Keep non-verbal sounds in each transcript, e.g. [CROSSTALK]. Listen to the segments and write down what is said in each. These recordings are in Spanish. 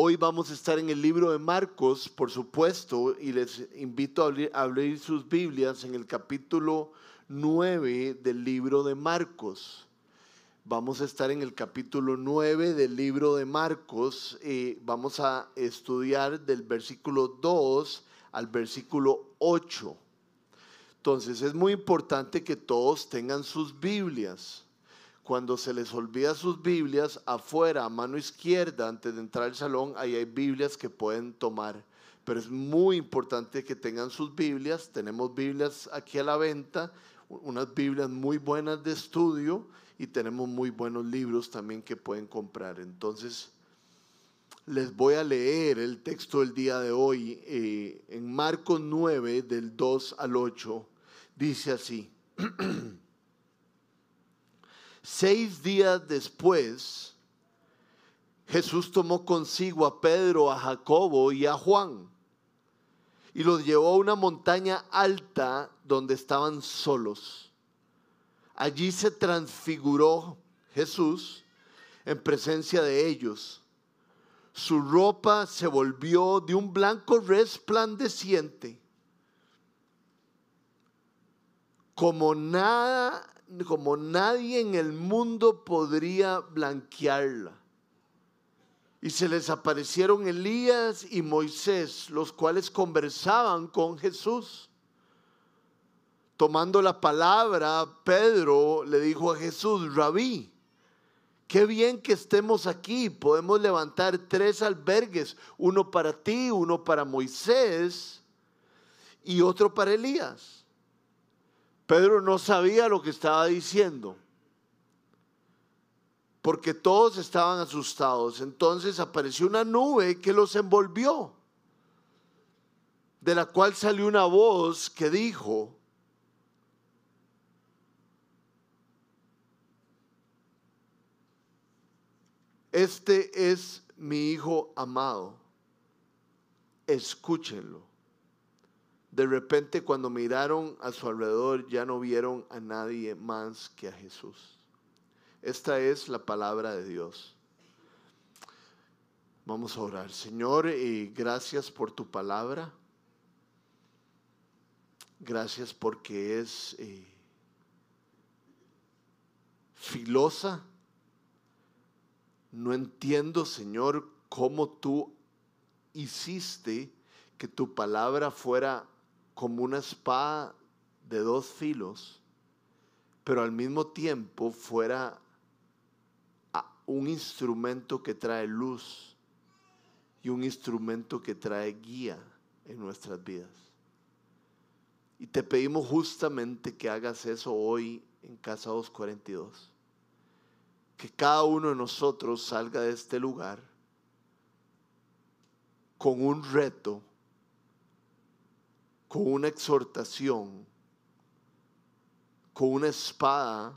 Hoy vamos a estar en el libro de Marcos, por supuesto, y les invito a abrir, sus Biblias en el capítulo 9 del libro de Marcos. Vamos a estar en el capítulo 9 del libro de Marcos. Eh, vamos a estudiar del versículo 2 al versículo 8. Entonces es muy importante que todos tengan sus Biblias. Cuando se les olvida sus Biblias, afuera, a mano izquierda, antes de entrar al salón, ahí hay Biblias que pueden tomar. Pero es muy importante que tengan sus Biblias. Tenemos Biblias aquí a la venta, unas Biblias muy buenas de estudio y tenemos muy buenos libros también que pueden comprar. Entonces, les voy a leer el texto del día de hoy eh, en Marcos 9, del 2 al 8. Dice así. [CLEARS THROAT] Seis días después, Jesús tomó consigo a Pedro, a Jacobo y a Juan y los llevó a una montaña alta donde estaban solos. Allí se transfiguró Jesús en presencia de ellos su ropa se volvió de un blanco resplandeciente, como nada, como nadie en el mundo podría blanquearla. Y se les aparecieron Elías y Moisés, los cuales conversaban con Jesús. Tomando la palabra, Pedro le dijo a Jesús, rabí, Qué bien que estemos aquí. Podemos levantar tres albergues, uno para ti, uno para Moisés y otro para Elías. Pedro no sabía lo que estaba diciendo, porque todos estaban asustados. Entonces apareció una nube que los envolvió, de la cual salió una voz que dijo, Este es mi hijo amado. Escúchenlo. De repente cuando miraron a su alrededor ya no vieron a nadie más que a Jesús. Esta es la palabra de Dios. Vamos a orar. Señor, eh, gracias por tu palabra. Gracias porque es eh, filosa no entiendo, Señor, cómo tú hiciste que tu palabra fuera como una espada de dos filos, pero al mismo tiempo fuera un instrumento que trae luz y un instrumento que trae guía en nuestras vidas. Y te pedimos justamente que hagas eso hoy en Casa 242 que cada uno de nosotros salga de este lugar con un reto, con una exhortación, con una espada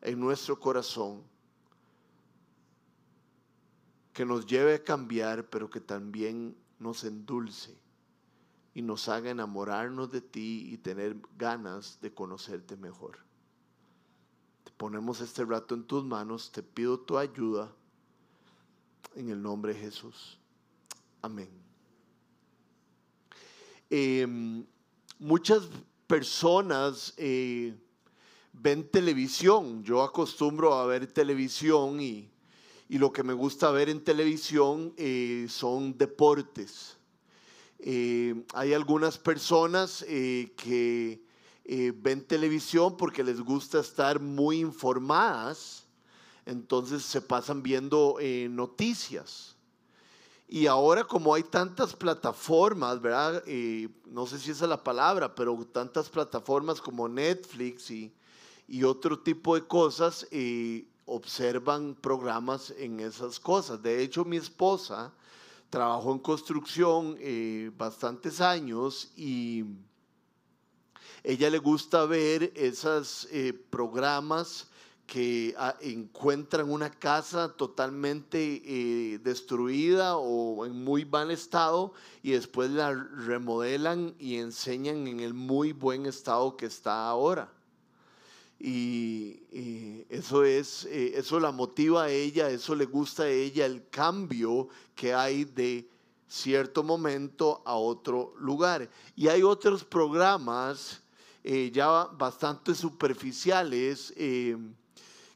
en nuestro corazón que nos lleve a cambiar, pero que también nos endulce y nos haga enamorarnos de ti y tener ganas de conocerte mejor ponemos este rato en tus manos, te pido tu ayuda en el nombre de Jesús. Amén. Em, muchas personas eh, ven televisión. Yo acostumbro a ver televisión y, lo que me gusta ver en televisión eh, son deportes. Eh, hay algunas personas que ven televisión porque les gusta estar muy informadas, entonces se pasan viendo noticias. Y ahora como hay tantas plataformas, ¿verdad? Eh, no sé si esa es la palabra, pero tantas plataformas como Netflix y, otro tipo de cosas, observan programas en esas cosas. De hecho, mi esposa trabajó en construcción bastantes años y ella le gusta ver esos eh, programas que ah, encuentran una casa totalmente eh, destruida o en muy mal estado y después la remodelan y enseñan en el muy buen estado que está ahora. Y, eso es, eh, eso la motiva a ella, eso le gusta a ella el cambio que hay de cierto momento a otro lugar. Y hay otros programas eh, ya bastante superficiales eh,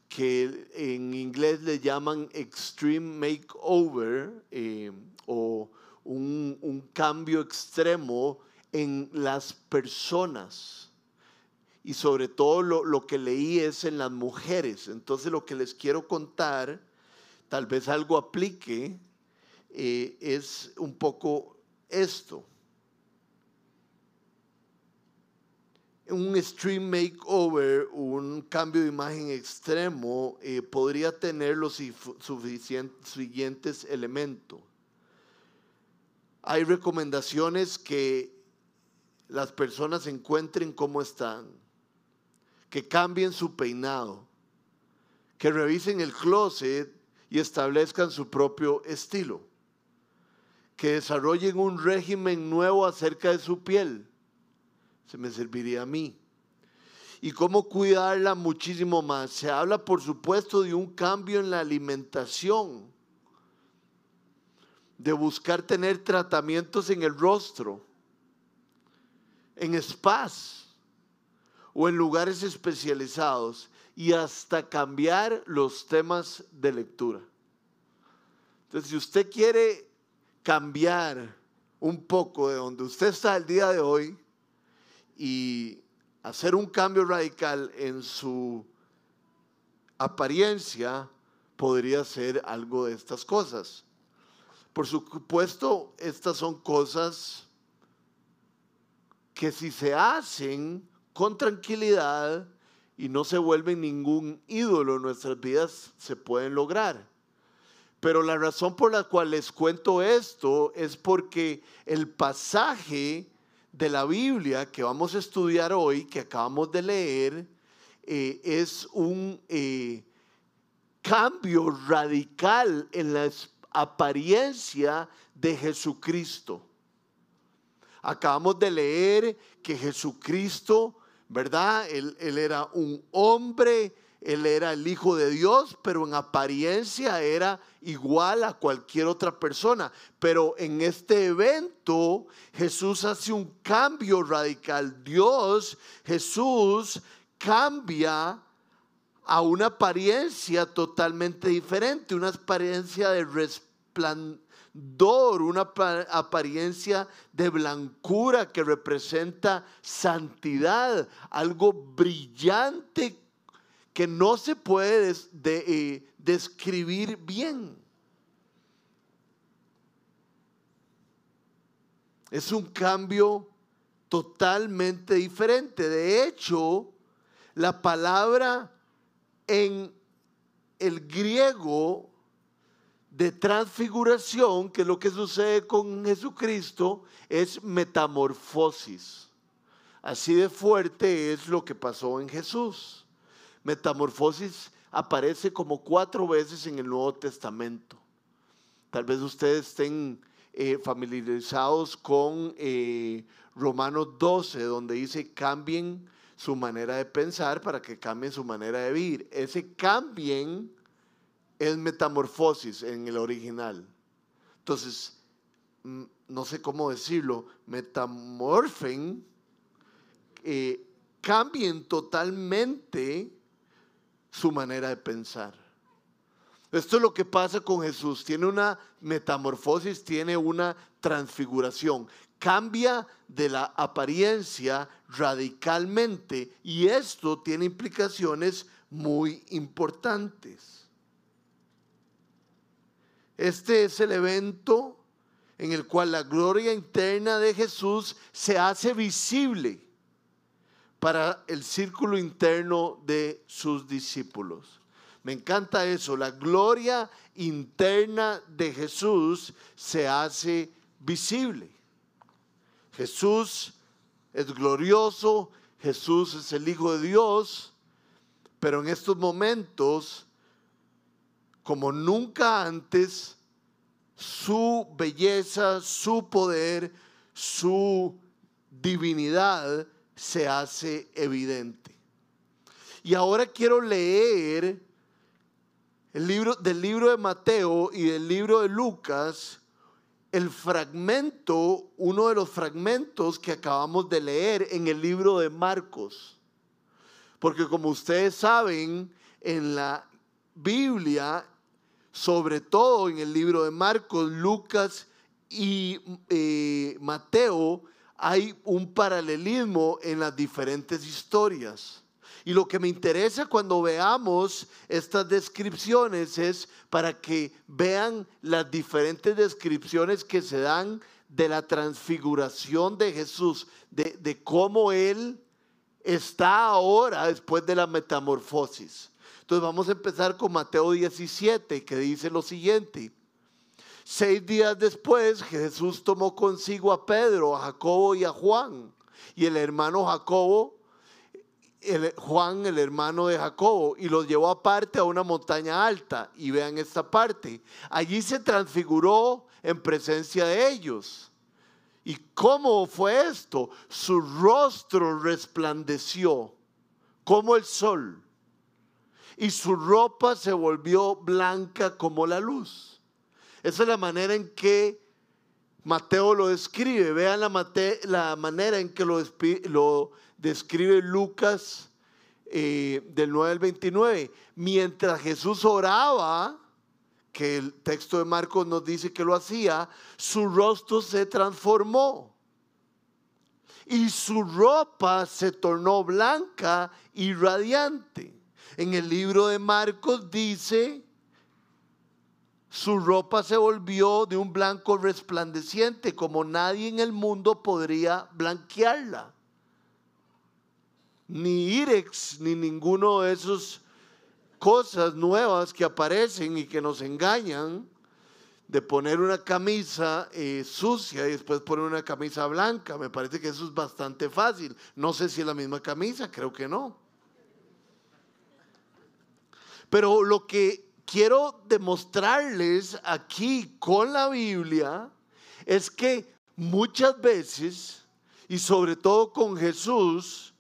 que en inglés le llaman extreme makeover o un, un cambio extremo en las personas y sobre todo lo, que leí es en las mujeres. Entonces lo que les quiero contar, tal vez algo aplique, eh, es un poco esto. Un stream makeover, un cambio de imagen extremo, eh, podría tener los siguientes elementos. Hay recomendaciones que las personas encuentren cómo están que cambien su peinado, que revisen el closet y establezcan su propio estilo, que desarrollen un régimen nuevo acerca de su piel. Se me serviría a mí. Y cómo cuidarla muchísimo más. Se habla, por supuesto, de un cambio en la alimentación, de buscar tener tratamientos en el rostro, en spas o en lugares especializados y hasta cambiar los temas de lectura. Entonces, si usted quiere cambiar un poco de donde usted está el día de hoy y hacer un cambio radical en su apariencia, podría ser algo de estas cosas. Por supuesto, estas son cosas que si se hacen con tranquilidad y no se vuelven ningún ídolo en nuestras vidas, se pueden lograr. Pero la razón por la cual les cuento esto es porque el pasaje de la Biblia que vamos a estudiar hoy, que acabamos de leer, eh, es un eh, cambio radical en la apariencia de Jesucristo. Acabamos de leer que Jesucristo ¿verdad? Él, era un hombre, él era el Hijo de Dios, pero en apariencia era igual a cualquier otra persona. Pero en este evento Jesús hace un cambio radical. Dios, Jesús cambia a una apariencia totalmente diferente, una apariencia de resplandor una apariencia de blancura que representa santidad, algo brillante que no se puede eh, describir bien. Es un cambio totalmente diferente. De hecho, la palabra en el griego de transfiguración, que lo que sucede con Jesucristo, es metamorfosis. Así de fuerte es lo que pasó en Jesús. Metamorfosis aparece como cuatro veces en el Nuevo Testamento. Tal vez ustedes estén eh, familiarizados con eh, Romanos 12, donde dice cambien su manera de pensar para que cambien su manera de vivir. Ese cambien es metamorfosis en el original. Entonces, mm, no sé cómo decirlo, metamorfen, eh, cambien totalmente su manera de pensar. Esto es lo que pasa con Jesús. Tiene una metamorfosis, tiene una transfiguración. Cambia de la apariencia radicalmente y esto tiene implicaciones muy importantes. Este es el evento en el cual la gloria interna de Jesús se hace visible para el círculo interno de sus discípulos. Me encanta eso, la gloria interna de Jesús se hace visible. Jesús es glorioso, Jesús es el Hijo de Dios, pero en estos momentos como nunca antes su belleza, su poder, su divinidad se hace evidente. Y ahora quiero leer el libro, del libro de Mateo y del libro de Lucas, el fragmento, uno de los fragmentos que acabamos de leer en el libro de Marcos. Porque como ustedes saben, en la Biblia, sobre todo en el libro de Marcos, Lucas y eh, Mateo, hay un paralelismo en las diferentes historias. Y lo que me interesa cuando veamos estas descripciones es para que vean las diferentes descripciones que se dan de la transfiguración de Jesús, de, cómo Él está ahora después de la metamorfosis. Entonces vamos a empezar con Mateo 17, que dice lo siguiente. Seis días después, Jesús tomó consigo a Pedro, a Jacobo y a Juan. Y el hermano Jacobo Juan, el hermano de Jacobo, y los llevó aparte a una montaña alta. Y vean esta parte. Allí se transfiguró en presencia de ellos. ¿Y cómo fue esto? Su rostro resplandeció como el sol y su ropa se volvió blanca como la luz. Esa es la manera en que Mateo lo describe. Vean la, la manera en que lo, lo describe Lucas eh, del 9 al 29. Mientras Jesús oraba, que el texto de Marcos nos dice que lo hacía, su rostro se transformó. Y su ropa se tornó blanca y radiante. En el libro de Marcos dice, su ropa se volvió de un blanco resplandeciente, como nadie en el mundo podría blanquearla ni Irex, ni ninguno de esas cosas nuevas que aparecen y que nos engañan de poner una camisa eh, sucia y después poner una camisa blanca. Me parece que eso es bastante fácil. No sé si es la misma camisa, creo que no. Pero lo que quiero demostrarles aquí con la Biblia es que muchas veces, y sobre todo con Jesús,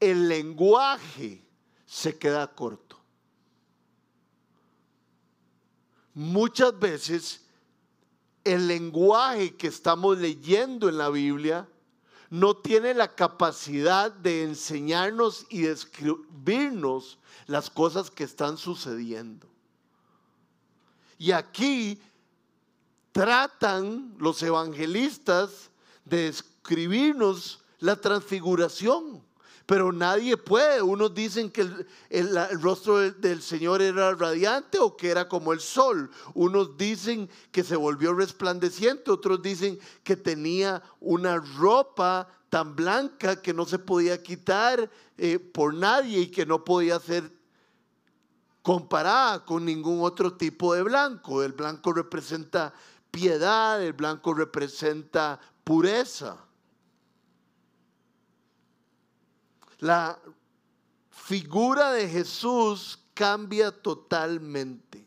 el lenguaje se queda corto. Muchas veces el lenguaje que estamos leyendo en la Biblia no tiene la capacidad de enseñarnos y describirnos las cosas que están sucediendo. Y aquí tratan los evangelistas de describirnos la transfiguración. Pero nadie puede. Unos dicen que el, rostro del, Señor era radiante o que era como el sol. Unos dicen que se volvió resplandeciente. Otros dicen que tenía una ropa tan blanca que no se podía quitar eh, por nadie y que no podía ser comparada con ningún otro tipo de blanco. El blanco representa piedad, el blanco representa pureza. la figura de Jesús cambia totalmente.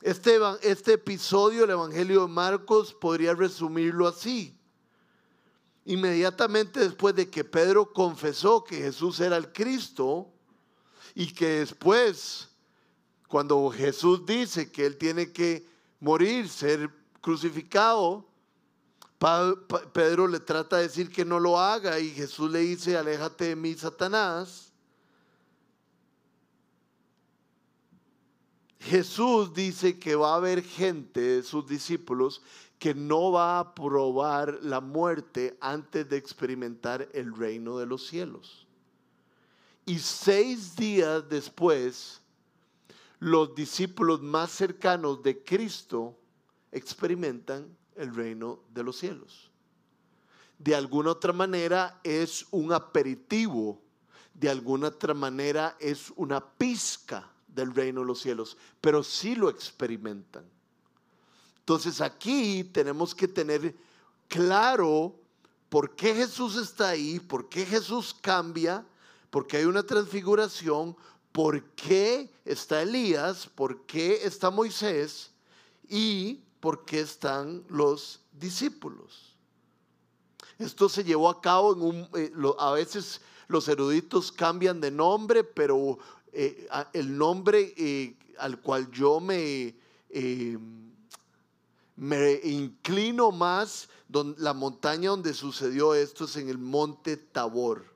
Este, este episodio del Evangelio de Marcos podría resumirlo así. Inmediatamente después de que Pedro confesó que Jesús era el Cristo y que después, cuando Jesús dice que él tiene que morir, ser crucificado, Pedro le trata de decir que no lo haga y Jesús le dice, aléjate de mí, Satanás. Jesús dice que va a haber gente de sus discípulos que no va a probar la muerte antes de experimentar el reino de los cielos. Y seis días después, los discípulos más cercanos de Cristo experimentan el reino de los cielos. De alguna otra manera es un aperitivo, de alguna otra manera es una pizca del reino de los cielos, pero sí lo experimentan. Entonces aquí tenemos que tener claro por qué Jesús está ahí, por qué Jesús cambia, por qué hay una transfiguración, por qué está Elías, por qué está Moisés y por qué están los discípulos. Esto se llevó a cabo en un, eh, a veces los eruditos cambian de nombre, pero eh, el nombre eh, al cual yo me, me inclino más, la montaña donde sucedió esto es en el monte Tabor.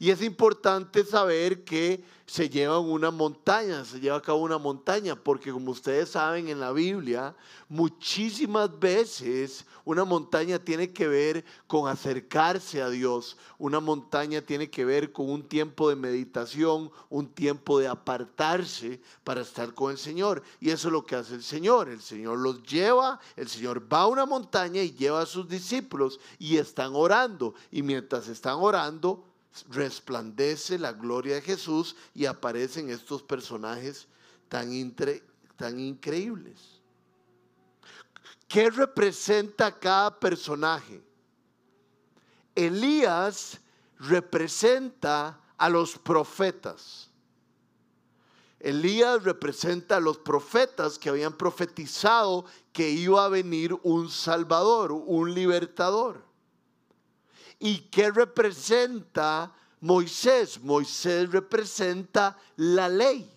Y es importante saber que se lleva una montaña, se lleva a cabo una montaña, porque como ustedes saben en la Biblia, muchísimas veces una montaña tiene que ver con acercarse a Dios, una montaña tiene que ver con un tiempo de meditación, un tiempo de apartarse para estar con el Señor. Y eso es lo que hace el Señor, el Señor los lleva, el Señor va a una montaña y lleva a sus discípulos y están orando. Y mientras están orando, resplandece la gloria de Jesús y aparecen estos personajes tan, increíbles. ¿Qué representa cada personaje? Elías representa a los profetas. Elías representa a los profetas que habían profetizado que iba a venir un salvador, un libertador. ¿Y qué representa Moisés? Moisés representa la ley.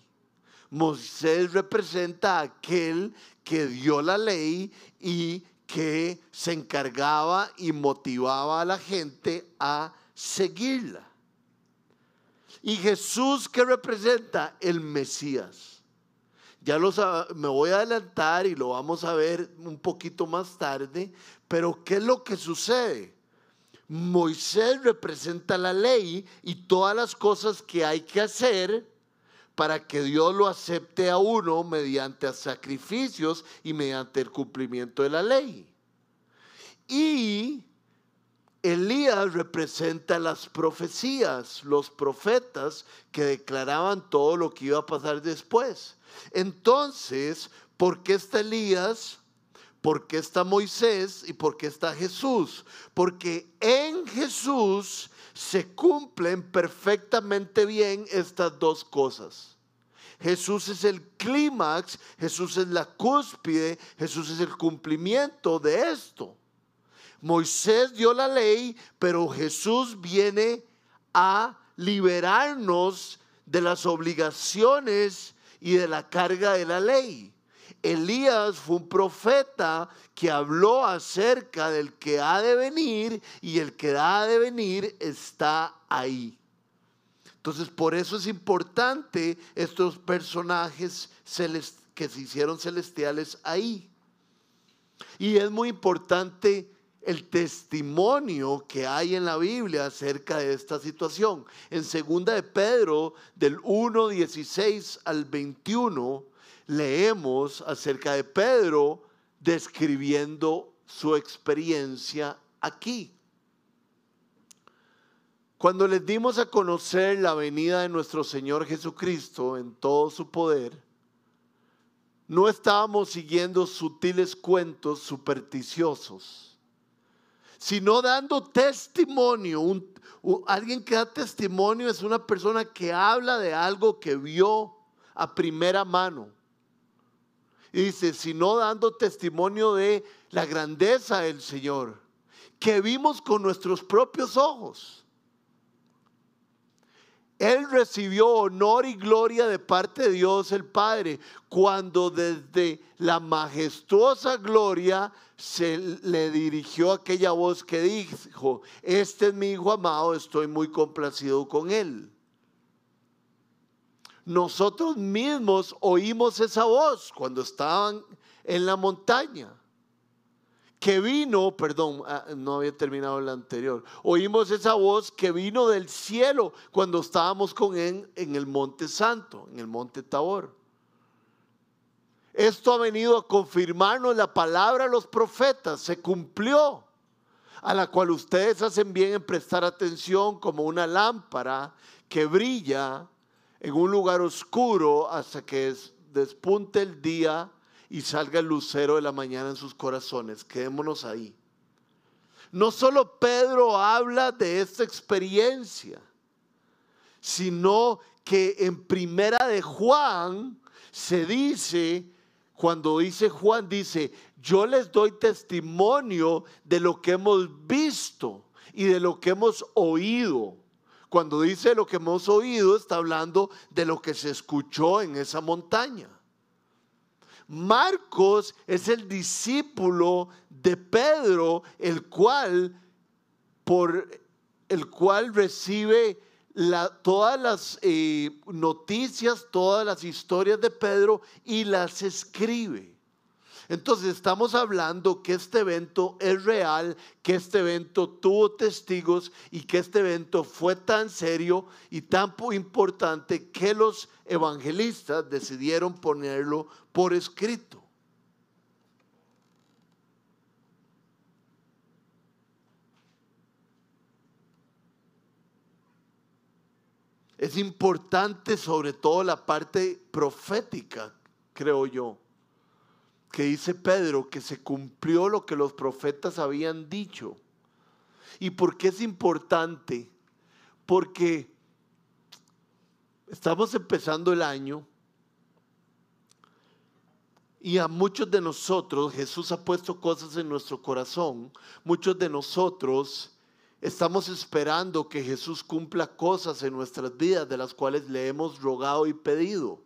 Moisés representa aquel que dio la ley y que se encargaba y motivaba a la gente a seguirla. Y Jesús que representa el Mesías. Ya los, me voy a adelantar y lo vamos a ver un poquito más tarde, pero ¿qué es lo que sucede? Moisés representa la ley y todas las cosas que hay que hacer para que Dios lo acepte a uno mediante sacrificios y mediante el cumplimiento de la ley. Y Elías representa las profecías, los profetas que declaraban todo lo que iba a pasar después. Entonces, ¿por qué está Elías? ¿Por qué está Moisés y por qué está Jesús? Porque en Jesús se cumplen perfectamente bien estas dos cosas. Jesús es el clímax, Jesús es la cúspide, Jesús es el cumplimiento de esto. Moisés dio la ley, pero Jesús viene a liberarnos de las obligaciones y de la carga de la ley. Elías fue un profeta que habló acerca del que ha de venir y el que ha de venir está ahí. Entonces, por eso es importante estos personajes que se hicieron celestiales ahí. Y es muy importante el testimonio que hay en la Biblia acerca de esta situación. En segunda de Pedro, del 1.16 al 21, leemos acerca de Pedro describiendo su experiencia aquí. Cuando les dimos a conocer la venida de nuestro Señor Jesucristo en todo su poder, no estábamos siguiendo sutiles cuentos supersticiosos, sino dando testimonio. alguien que da testimonio es una persona que habla de algo que vio a primera mano y dice, sino dando testimonio de la grandeza del Señor, que vimos con nuestros propios ojos. Él recibió honor y gloria de parte de Dios el Padre, cuando desde la majestuosa gloria se le dirigió aquella voz que dijo, este es mi Hijo amado, estoy muy complacido con él nosotros mismos oímos esa voz cuando estaban en la montaña. Que vino, perdón, ah, no había terminado la anterior. Oímos esa voz que vino del cielo cuando estábamos con él en el monte santo, en el monte Tabor. Esto ha venido a confirmarnos la palabra de los profetas, se cumplió, a la cual ustedes hacen bien en prestar atención como una lámpara que brilla en un lugar oscuro hasta que despunte el día y salga el lucero de la mañana en sus corazones. Quedémonos ahí. No solo Pedro habla de esta experiencia, sino que en primera de Juan se dice, cuando dice Juan, dice, yo les doy testimonio de lo que hemos visto y de lo que hemos oído. Cuando dice lo que hemos oído, está hablando de lo que se escuchó en esa montaña. Marcos es el discípulo de Pedro, el cual por el cual recibe todas las eh, noticias, todas las historias de Pedro y las escribe. Entonces estamos hablando que este evento es real, que este evento tuvo testigos y que este evento fue tan serio y tan importante que los evangelistas decidieron ponerlo por escrito. Es importante sobre todo la parte profética, creo yo, que dice Pedro que se cumplió lo que los profetas habían dicho. ¿Y por qué es importante? Porque estamos empezando el año y a muchos de nosotros Jesús ha puesto cosas en nuestro corazón. Muchos de nosotros Estamos esperando que Jesús cumpla cosas en nuestras vidas de las cuales le hemos rogado y pedido.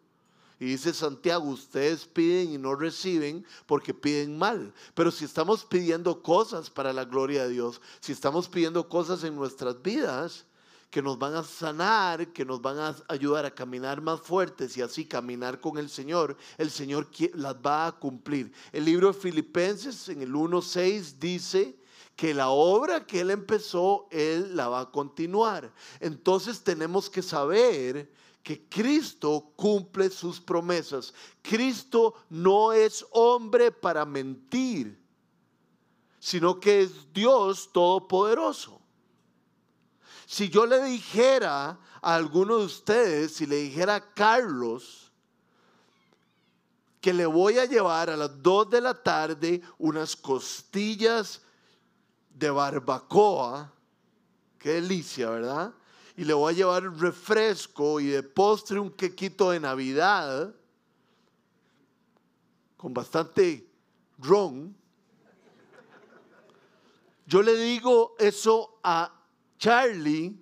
Y dice Santiago, ustedes piden y no reciben porque piden mal. Pero si estamos pidiendo cosas para la gloria de Dios, si estamos pidiendo cosas en nuestras vidas que nos van a sanar, que nos van a ayudar a caminar más fuertes y así caminar con el Señor, el Señor las va a cumplir. El libro de Filipenses en el 1.6 dice que la obra que Él empezó, Él la va a continuar. Entonces tenemos que saber que Cristo cumple sus promesas. Cristo no es hombre para mentir, sino que es Dios todopoderoso. Si yo le dijera a alguno de ustedes, si le dijera a Carlos, que le voy a llevar a las 2 de la tarde unas costillas de barbacoa. Qué delicia, ¿verdad? Y le voy a llevar refresco y de postre un quequito de Navidad con bastante ron. Yo le digo eso a Charlie,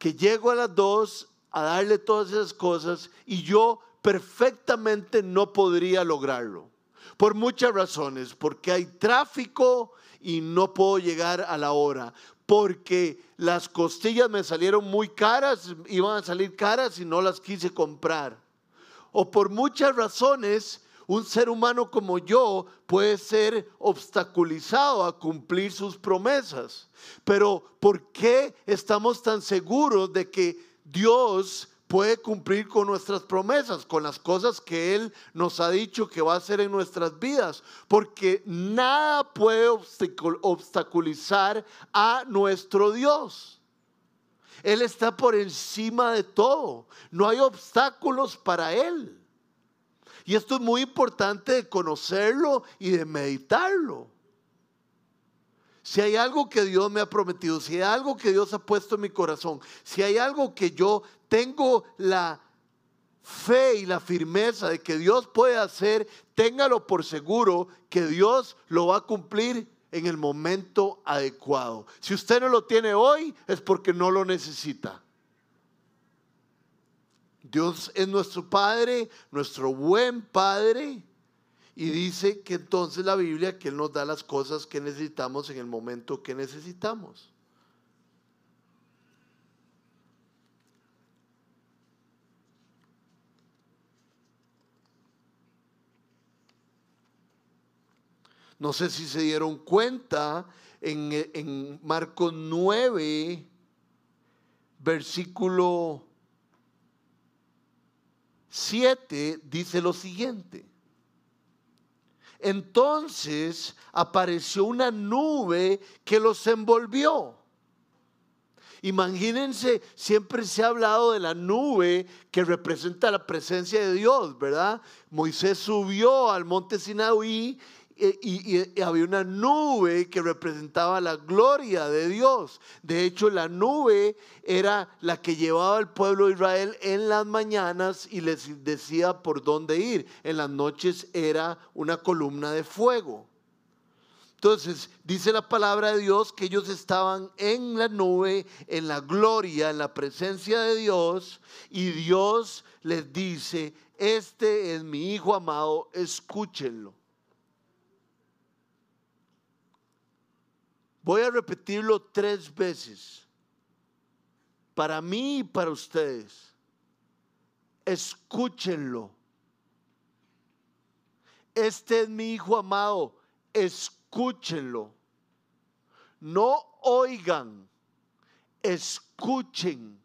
que llego a las dos a darle todas esas cosas y yo perfectamente no podría lograrlo. Por muchas razones, porque hay tráfico y no puedo llegar a la hora porque las costillas me salieron muy caras, iban a salir caras y no las quise comprar. O por muchas razones, un ser humano como yo puede ser obstaculizado a cumplir sus promesas. Pero ¿por qué estamos tan seguros de que Dios puede cumplir con nuestras promesas, con las cosas que Él nos ha dicho que va a hacer en nuestras vidas, porque nada puede obstaculizar a nuestro Dios. Él está por encima de todo, no hay obstáculos para Él. Y esto es muy importante de conocerlo y de meditarlo. Si hay algo que Dios me ha prometido, si hay algo que Dios ha puesto en mi corazón, si hay algo que yo tengo la fe y la firmeza de que Dios puede hacer, téngalo por seguro que Dios lo va a cumplir en el momento adecuado. Si usted no lo tiene hoy es porque no lo necesita. Dios es nuestro Padre, nuestro buen Padre, y dice que entonces la Biblia que Él nos da las cosas que necesitamos en el momento que necesitamos. No sé si se dieron cuenta en, en Marcos 9, versículo 7, dice lo siguiente. Entonces apareció una nube que los envolvió. Imagínense, siempre se ha hablado de la nube que representa la presencia de Dios, ¿verdad? Moisés subió al monte Sinaí y, había una nube que representaba la gloria de Dios. De hecho, la nube era la que llevaba al pueblo de Israel en las mañanas y les decía por dónde ir. En las noches era una columna de fuego. Entonces, dice la palabra de Dios que ellos estaban en la nube, en la gloria, en la presencia de Dios, y Dios les dice, este es mi Hijo amado, escúchenlo. Voy a repetirlo tres veces, para mí y para ustedes. Escúchenlo. Este es mi Hijo amado, escúchenlo. No oigan, escuchen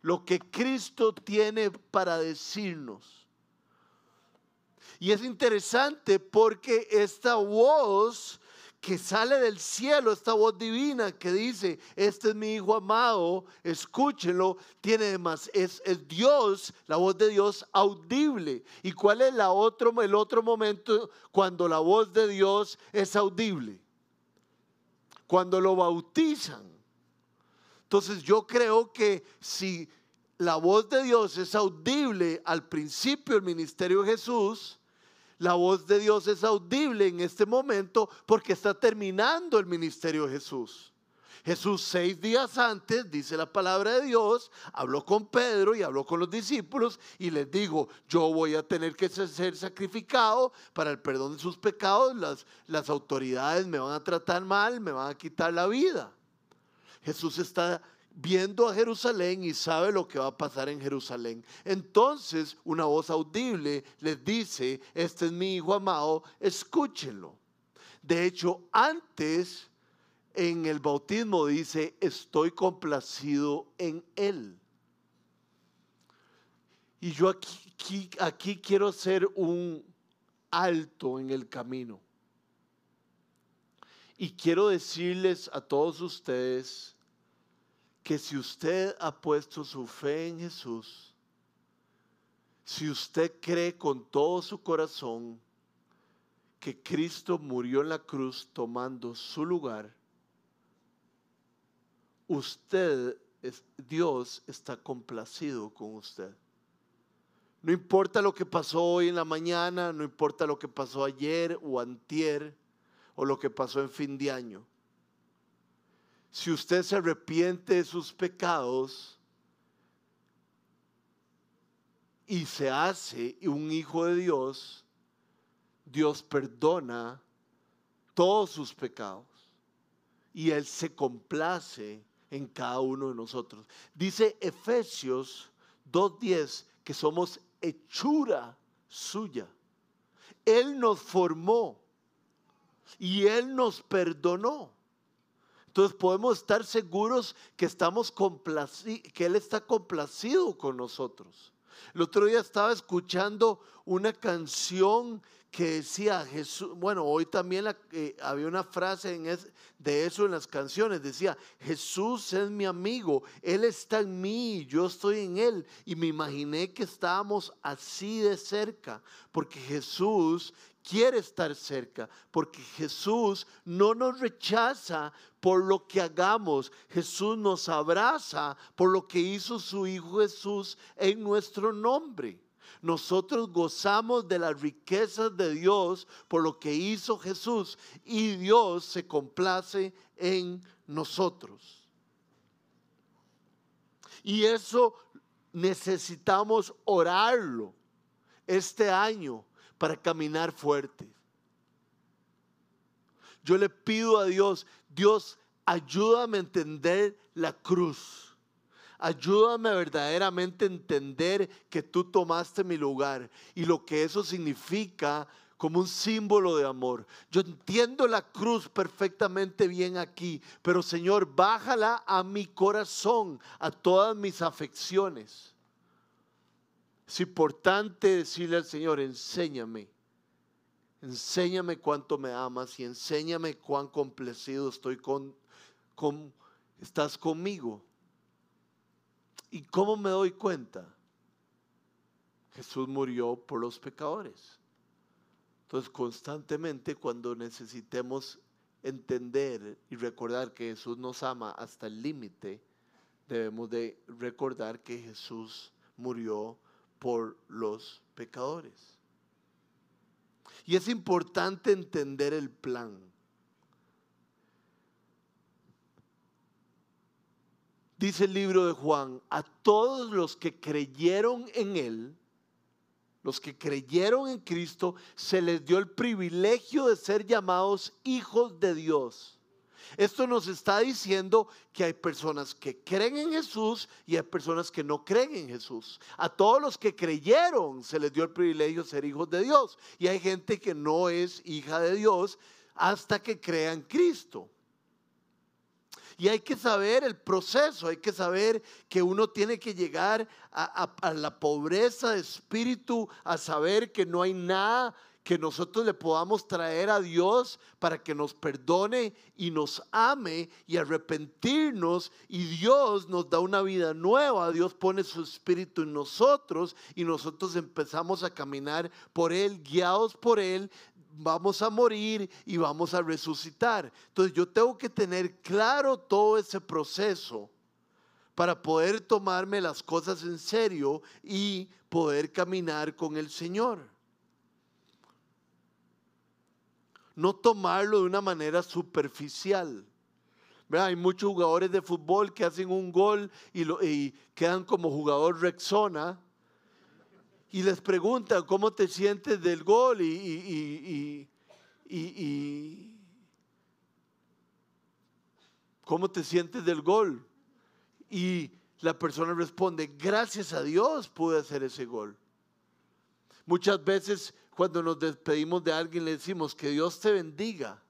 lo que Cristo tiene para decirnos. Y es interesante porque esta voz que sale del cielo, esta voz divina que dice, este es mi hijo amado, escúchenlo, tiene más, es, es Dios, la voz de Dios audible. ¿Y cuál es la otro, el otro momento cuando la voz de Dios es audible? Cuando lo bautizan. Entonces yo creo que si la voz de Dios es audible al principio del ministerio de Jesús, la voz de Dios es audible en este momento porque está terminando el ministerio de Jesús. Jesús seis días antes, dice la palabra de Dios, habló con Pedro y habló con los discípulos y les dijo, yo voy a tener que ser sacrificado para el perdón de sus pecados, las, las autoridades me van a tratar mal, me van a quitar la vida. Jesús está viendo a Jerusalén y sabe lo que va a pasar en Jerusalén. Entonces una voz audible les dice, este es mi hijo amado, escúchenlo. De hecho, antes en el bautismo dice, estoy complacido en él. Y yo aquí, aquí, quiero hacer un alto en el camino. Y quiero decirles a todos ustedes, que si usted ha puesto su fe en Jesús, si usted cree con todo su corazón que Cristo murió en la cruz tomando su lugar, usted, Dios está complacido con usted. No importa lo que pasó hoy en la mañana, no importa lo que pasó ayer o antier o lo que pasó en fin de año si usted se arrepiente de sus pecados y se hace un hijo de Dios, Dios perdona todos sus pecados y Él se complace en cada uno de nosotros. Dice Efesios 2.10 que somos hechura suya. Él nos formó y Él nos perdonó. Entonces podemos estar seguros que, estamos que Él está complacido con nosotros. El otro día estaba escuchando una canción que decía Jesús, bueno, hoy también eh, había una frase de eso en las canciones, decía, Jesús es mi amigo, Él está en mí, yo estoy en Él. Y me imaginé que estábamos así de cerca, porque Jesús quiere estar cerca, porque Jesús no nos rechaza por lo que hagamos, Jesús nos abraza por lo que hizo su Hijo Jesús en nuestro nombre. Nosotros gozamos de las riquezas de Dios por lo que hizo Jesús y Dios se complace en nosotros. Y eso necesitamos orarlo este año para caminar fuerte. Yo le pido a Dios, Dios, ayúdame a entender la cruz. Ayúdame verdaderamente a entender que tú tomaste mi lugar y lo que eso significa como un símbolo de amor. Yo entiendo la cruz perfectamente bien aquí, pero Señor, bájala a mi corazón, a todas mis afecciones. Es importante decirle al Señor, enséñame. Enséñame cuánto me amas y enséñame cuán complacido estoy con, con estás conmigo. ¿Y cómo me doy cuenta? Jesús murió por los pecadores. Entonces, constantemente cuando necesitemos entender y recordar que Jesús nos ama hasta el límite, debemos de recordar que Jesús murió por los pecadores. Y es importante entender el plan. Dice el libro de Juan, a todos los que creyeron en Él, los que creyeron en Cristo, se les dio el privilegio de ser llamados hijos de Dios. Esto nos está diciendo que hay personas que creen en Jesús y hay personas que no creen en Jesús. A todos los que creyeron se les dio el privilegio de ser hijos de Dios. Y hay gente que no es hija de Dios hasta que crea en Cristo. Y hay que saber el proceso, hay que saber que uno tiene que llegar a, la pobreza de espíritu, a saber que no hay nada que nosotros le podamos traer a Dios para que nos perdone y nos ame y arrepentirnos y Dios nos da una vida nueva, Dios pone su espíritu en nosotros y nosotros empezamos a caminar por Él, guiados por Él, vamos a morir y vamos a resucitar. Entonces yo tengo que tener claro todo ese proceso para poder tomarme las cosas en serio y poder caminar con el Señor. No tomarlo de una manera superficial. Hay muchos jugadores de fútbol que hacen un gol y, y quedan como jugador Rexona y les preguntan cómo te sientes del gol y, cómo te sientes del gol. Y la persona responde, gracias a Dios pude hacer ese gol. Muchas veces cuando nos despedimos de alguien le decimos que Dios te bendiga,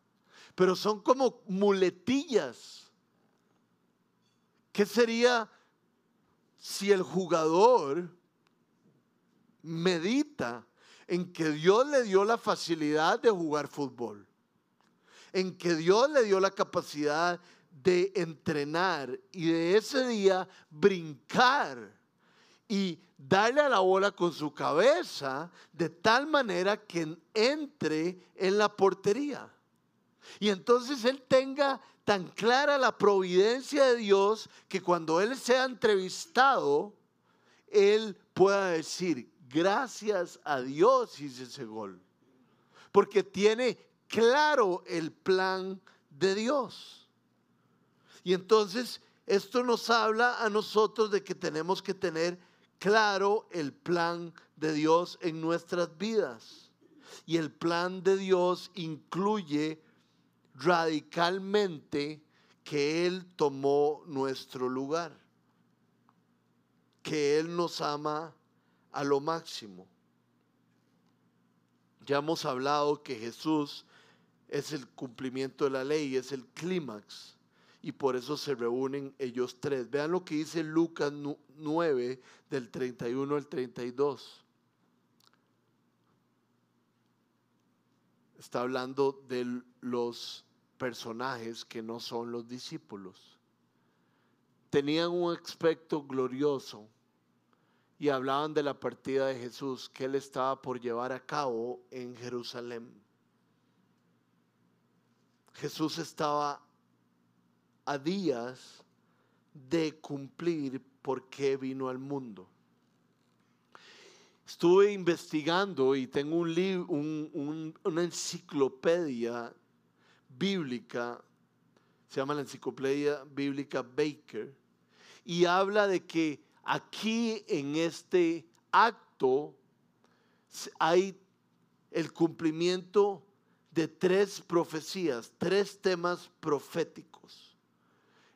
pero son como muletillas. ¿Qué sería si el jugador medita en que Dios le dio la facilidad de jugar fútbol, en que Dios le dio la capacidad de entrenar y de ese día brincar y darle a la bola con su cabeza de tal manera que entre en la portería. Y entonces él tenga tan clara la providencia de Dios que cuando él sea entrevistado, él pueda decir, gracias a Dios hice ese gol. Porque tiene claro el plan de Dios. Y entonces esto nos habla a nosotros de que tenemos que tener claro el plan de Dios en nuestras vidas. Y el plan de Dios incluye radicalmente que Él tomó nuestro lugar, que Él nos ama a lo máximo. Ya hemos hablado que Jesús es el cumplimiento de la ley, es el clímax. Y por eso se reúnen ellos tres. Vean lo que dice Lucas 9 del 31 al 32. Está hablando de los personajes que no son los discípulos. Tenían un aspecto glorioso y hablaban de la partida de Jesús que él estaba por llevar a cabo en Jerusalén. Jesús estaba a días de cumplir por qué vino al mundo. Estuve investigando y tengo un, una enciclopedia bíblica, se llama la enciclopedia bíblica Baker, y habla de que aquí en este acto hay el cumplimiento de tres profecías, tres temas proféticos.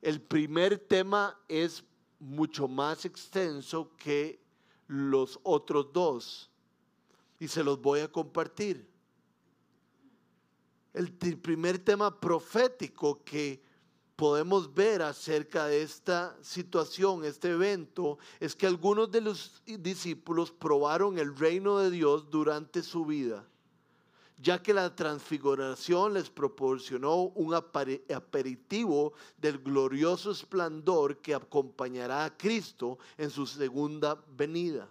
El primer tema es mucho más extenso que los otros dos y se los voy a compartir. El primer tema profético que podemos ver acerca de esta situación, este evento, es que algunos de los discípulos probaron el reino de Dios durante su vida, ya que la transfiguración les proporcionó un aperitivo del glorioso esplendor que acompañará a Cristo en su segunda venida.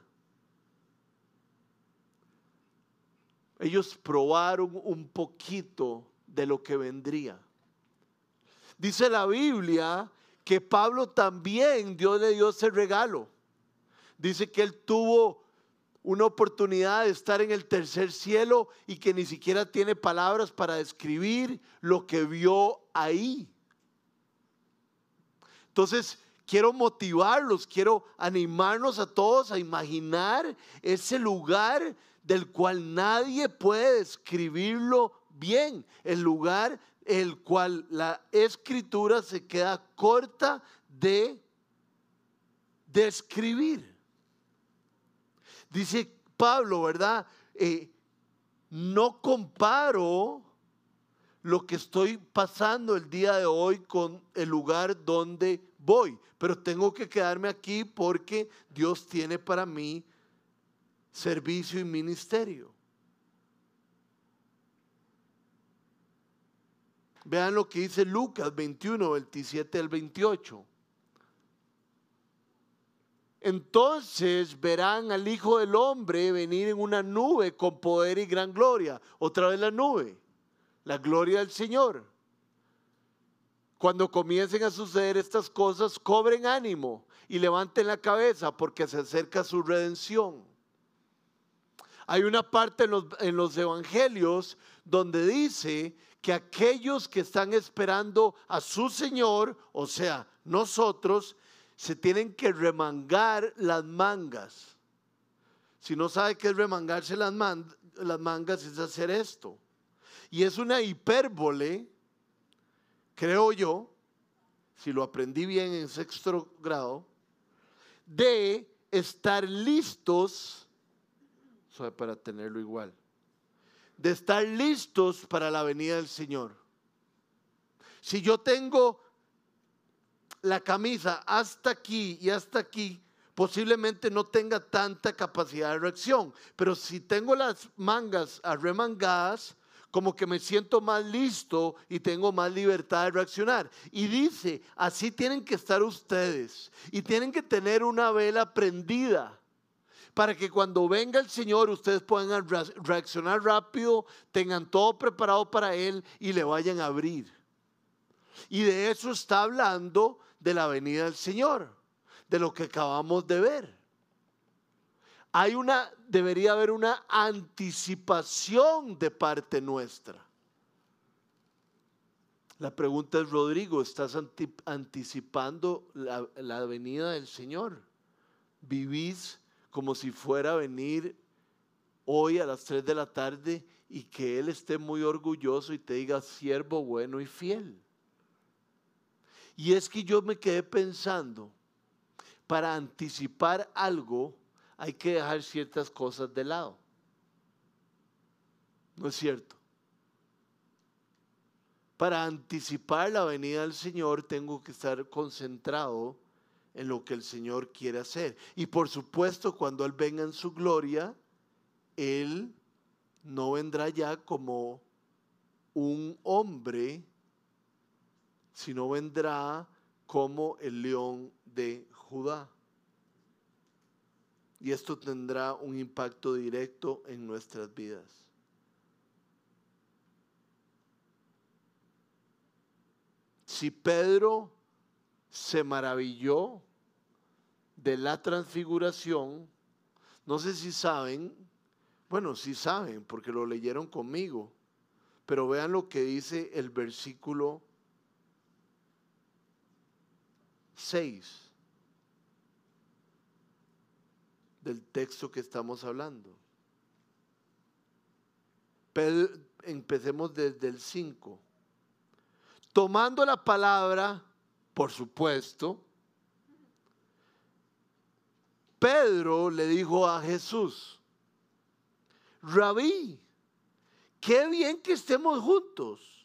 Ellos probaron un poquito de lo que vendría. Dice la Biblia que Pablo también Dios le dio ese regalo. Dice que él tuvo una oportunidad de estar en el tercer cielo y que ni siquiera tiene palabras para describir lo que vio ahí. Entonces, quiero motivarlos, quiero animarnos a todos a imaginar ese lugar del cual nadie puede describirlo bien, el lugar el cual la escritura se queda corta de describir. Dice Pablo, ¿verdad? Eh, no comparo lo que estoy pasando el día de hoy con el lugar donde voy, pero tengo que quedarme aquí porque Dios tiene para mí servicio y ministerio. Vean lo que dice Lucas 21, 27 al 28. Entonces verán al Hijo del Hombre venir en una nube con poder y gran gloria. Otra vez la nube, la gloria del Señor. Cuando comiencen a suceder estas cosas, cobren ánimo y levanten la cabeza porque se acerca su redención. Hay una parte en los, en los evangelios donde dice que aquellos que están esperando a su Señor, o sea, nosotros, se tienen que remangar las mangas. Si no sabe qué es remangarse las, las mangas, es hacer esto. Y es una hipérbole, creo yo, si lo aprendí bien en sexto grado, de estar listos, para tenerlo igual, de estar listos para la venida del Señor. Si yo tengo la camisa hasta aquí y hasta aquí, posiblemente no tenga tanta capacidad de reacción. Pero si tengo las mangas arremangadas, como que me siento más listo y tengo más libertad de reaccionar. Y dice, así tienen que estar ustedes y tienen que tener una vela prendida para que cuando venga el Señor ustedes puedan reaccionar rápido, tengan todo preparado para Él y le vayan a abrir. Y de eso está hablando de la venida del Señor, de lo que acabamos de ver. Hay una, debería haber una anticipación de parte nuestra. La pregunta es, Rodrigo, ¿estás anticipando la, la venida del Señor? ¿Vivís como si fuera a venir hoy a las 3 de la tarde y que Él esté muy orgulloso y te diga, siervo bueno y fiel? Y es que yo me quedé pensando, para anticipar algo hay que dejar ciertas cosas de lado. ¿No es cierto? Para anticipar la venida del Señor tengo que estar concentrado en lo que el Señor quiere hacer. Y por supuesto, cuando Él venga en su gloria, Él no vendrá ya como un hombre sino vendrá como el león de Judá. Y esto tendrá un impacto directo en nuestras vidas. Si Pedro se maravilló de la transfiguración, no sé si saben, bueno, si saben porque lo leyeron conmigo, pero vean lo que dice el versículo 6 del texto que estamos hablando. empecemos desde el 5. Tomando la palabra, por supuesto, Pedro le dijo a Jesús, Rabí, qué bien que estemos juntos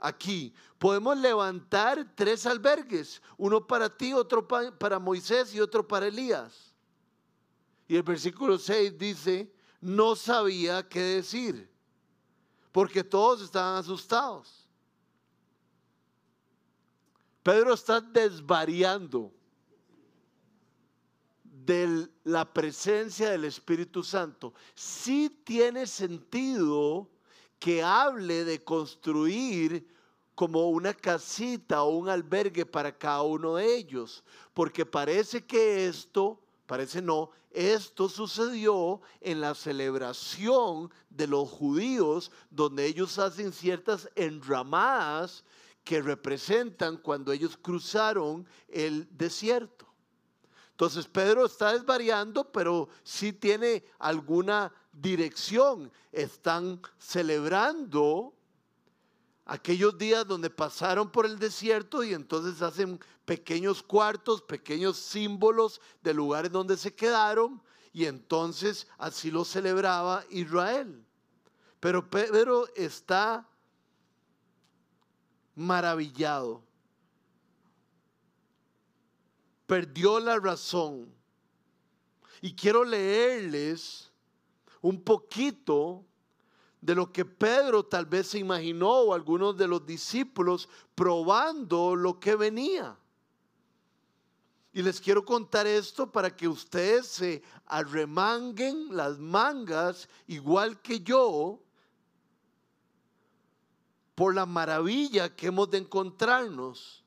aquí. Podemos levantar tres albergues, uno para ti, otro para Moisés y otro para Elías. Y el versículo 6 dice, no sabía qué decir, porque todos estaban asustados. Pedro está desvariando de la presencia del Espíritu Santo. Sí tiene sentido que hable de construir como una casita o un albergue para cada uno de ellos, porque parece que esto, parece no, esto sucedió en la celebración de los judíos, donde ellos hacen ciertas enramadas que representan cuando ellos cruzaron el desierto. Entonces Pedro está desvariando, pero sí tiene alguna dirección. Están celebrando aquellos días donde pasaron por el desierto y entonces hacen pequeños cuartos, pequeños símbolos de lugares donde se quedaron y entonces así lo celebraba Israel. Pero Pedro está maravillado. Perdió la razón. Y quiero leerles un poquito de lo que Pedro tal vez se imaginó o algunos de los discípulos probando lo que venía. Y les quiero contar esto para que ustedes se arremanguen las mangas igual que yo por la maravilla que hemos de encontrarnos.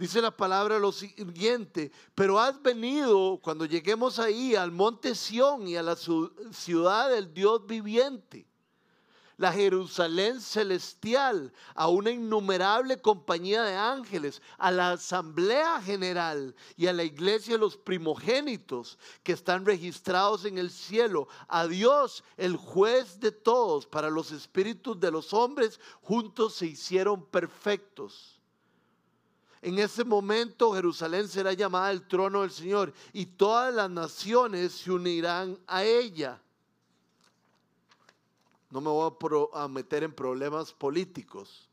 Dice la palabra lo siguiente, pero has venido cuando lleguemos ahí al monte Sión y a la ciudad del Dios viviente la Jerusalén celestial, a una innumerable compañía de ángeles, a la asamblea general y a la iglesia de los primogénitos que están registrados en el cielo, a Dios, el juez de todos, para los espíritus de los hombres, juntos se hicieron perfectos. En ese momento Jerusalén será llamada el trono del Señor y todas las naciones se unirán a ella. No me voy a, meter en problemas políticos,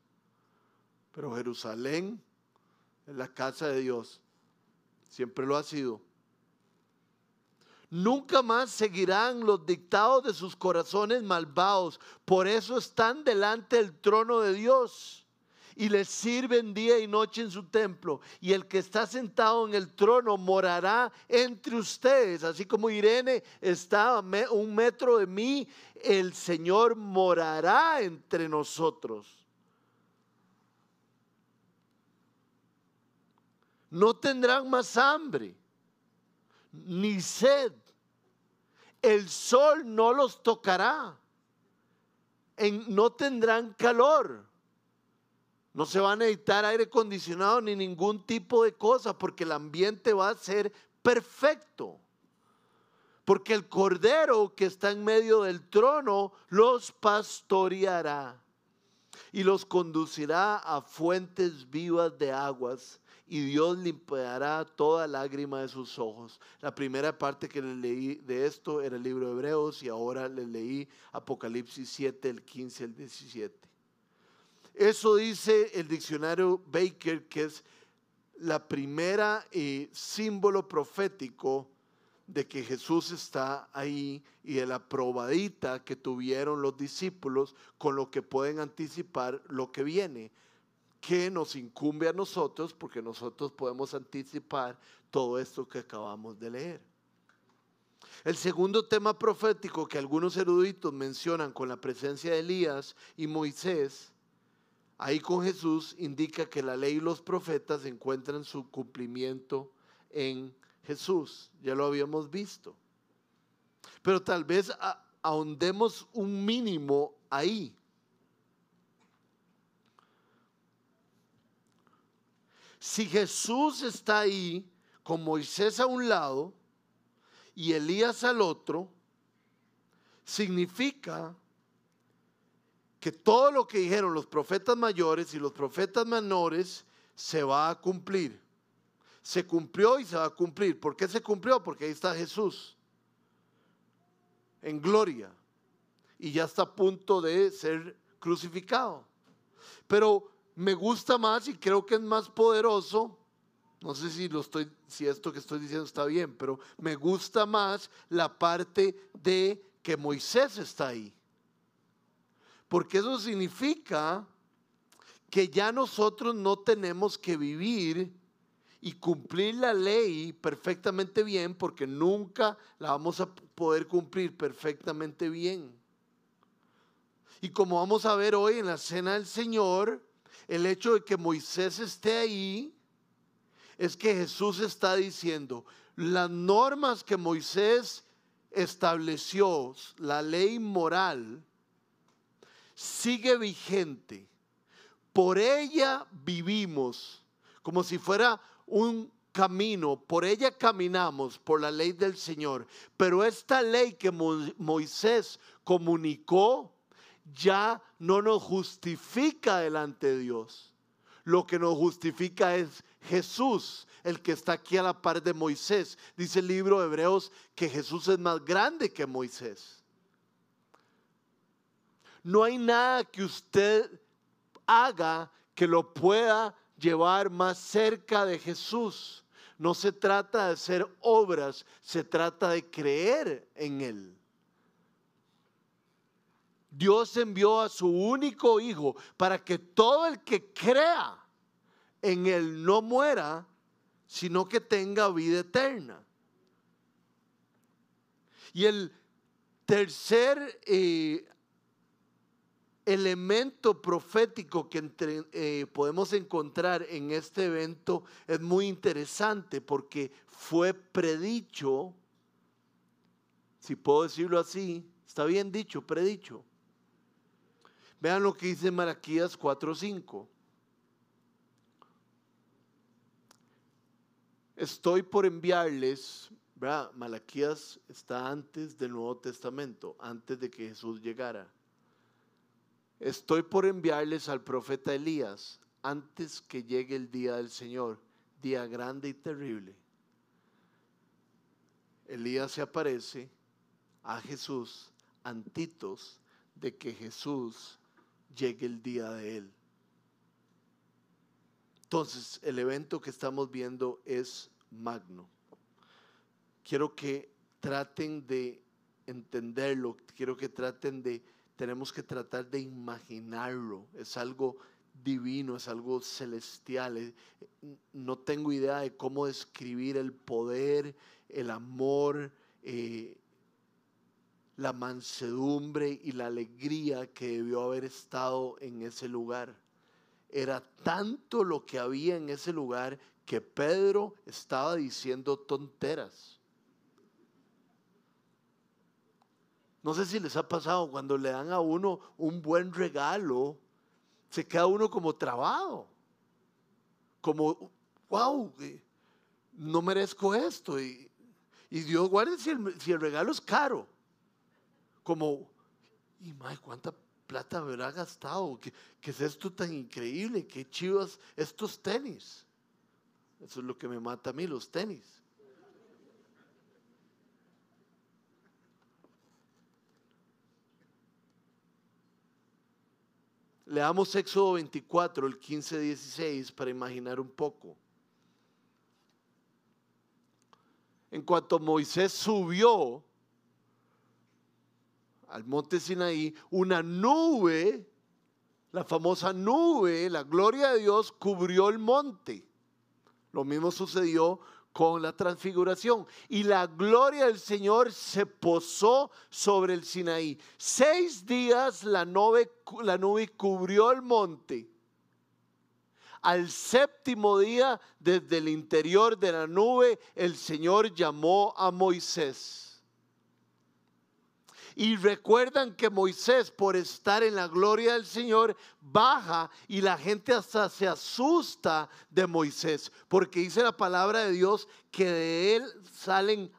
pero Jerusalén es la casa de Dios. Siempre lo ha sido. Nunca más seguirán los dictados de sus corazones malvados. Por eso están delante del trono de Dios y les sirven día y noche en su templo. Y el que está sentado en el trono morará entre ustedes, así como Irene está a un metro de mí, el Señor morará entre nosotros. No tendrán más hambre, ni sed. El sol no los tocará. no tendrán calor no se va a necesitar aire acondicionado ni ningún tipo de cosa porque el ambiente va a ser perfecto. Porque el cordero que está en medio del trono los pastoreará y los conducirá a fuentes vivas de aguas y Dios limpiará toda lágrima de sus ojos. La primera parte que le leí de esto era el libro de Hebreos y ahora le leí Apocalipsis 7, el 15, el 17. Eso dice el diccionario Baker, que es la primera eh, símbolo profético de que Jesús está ahí y de la probadita que tuvieron los discípulos con lo que pueden anticipar lo que viene, que nos incumbe a nosotros porque nosotros podemos anticipar todo esto que acabamos de leer. El segundo tema profético que algunos eruditos mencionan con la presencia de Elías y Moisés ahí con Jesús indica que la ley y los profetas encuentran su cumplimiento en Jesús. Ya lo habíamos visto. Pero tal vez ahondemos un mínimo ahí. Si Jesús está ahí con Moisés a un lado y Elías al otro, significa que todo lo que dijeron los profetas mayores y los profetas menores se va a cumplir. Se cumplió y se va a cumplir. ¿Por qué se cumplió? Porque ahí está Jesús en gloria y ya está a punto de ser crucificado. Pero me gusta más y creo que es más poderoso. No sé si lo estoy si esto que estoy diciendo está bien, pero me gusta más la parte de que Moisés está ahí. Porque eso significa que ya nosotros no tenemos que vivir y cumplir la ley perfectamente bien porque nunca la vamos a poder cumplir perfectamente bien. Y como vamos a ver hoy en la cena del Señor, el hecho de que Moisés esté ahí es que Jesús está diciendo, las normas que Moisés estableció, la ley moral, sigue vigente. Por ella vivimos, como si fuera un camino, por ella caminamos, por la ley del Señor. Pero esta ley que Moisés comunicó ya no nos justifica delante de Dios. Lo que nos justifica es Jesús, el que está aquí a la par de Moisés. Dice el libro de Hebreos que Jesús es más grande que Moisés. No hay nada que usted haga que lo pueda llevar más cerca de Jesús. No se trata de hacer obras, se trata de creer en Él. Dios envió a su único Hijo para que todo el que crea en Él no muera, sino que tenga vida eterna. Y el tercer eh, elemento profético que eh, podemos encontrar en este evento es muy interesante porque fue predicho, si puedo decirlo así, está bien dicho, predicho. Vean lo que dice Malaquías 4:5. Estoy por enviarles, ¿verdad? Malaquías está antes del Nuevo Testamento, antes de que Jesús llegara. Estoy por enviarles al profeta Elías antes que llegue el día del Señor, día grande y terrible. Elías se aparece a Jesús antitos de que Jesús llegue el día de Él. Entonces, el evento que estamos viendo es magno. Quiero que traten de entenderlo, quiero que traten de, tenemos que tratar de imaginarlo. Es algo divino, es algo celestial. Eh, no tengo idea de cómo describir el poder, el amor, eh, la mansedumbre y la alegría que debió haber estado en ese lugar. Era tanto lo que había en ese lugar que Pedro estaba diciendo tonteras. No sé si les ha pasado cuando le dan a uno un buen regalo, se queda uno como trabado, como, wow, eh, no merezco esto. Y, Dios guarde si el regalo es caro como, y madre, ¿cuánta plata habrá gastado? ¿Qué, es esto tan increíble? ¿Qué chivas estos tenis? Eso es lo que me mata a mí, los tenis. Leamos Éxodo 24, el 15-16, para imaginar un poco. En cuanto Moisés subió al monte Sinaí, una nube, la famosa nube, la gloria de Dios cubrió el monte. Lo mismo sucedió con la transfiguración. Y la gloria del Señor se posó sobre el Sinaí. Seis días la nube, la nube cubrió el monte. Al séptimo día, desde el interior de la nube, el Señor llamó a Moisés. Y recuerdan que Moisés, por estar en la gloria del Señor, baja y la gente hasta se asusta de Moisés, porque dice la palabra de Dios que de él salen,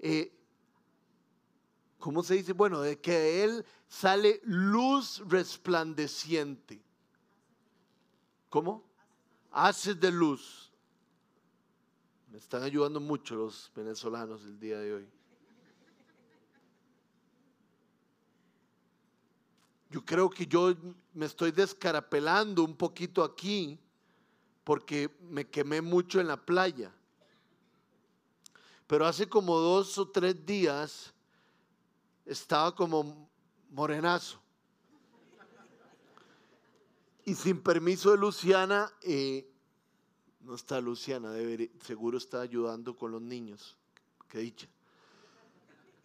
eh, ¿cómo se dice? Bueno, de que de él sale luz resplandeciente. ¿Cómo? Haces de luz. Me están ayudando mucho los venezolanos el día de hoy. Yo creo que yo me estoy descarapelando un poquito aquí porque me quemé mucho en la playa. Pero hace como dos o tres días estaba como morenazo. Y sin permiso de Luciana, eh, no está Luciana, seguro está ayudando con los niños. Qué dicha.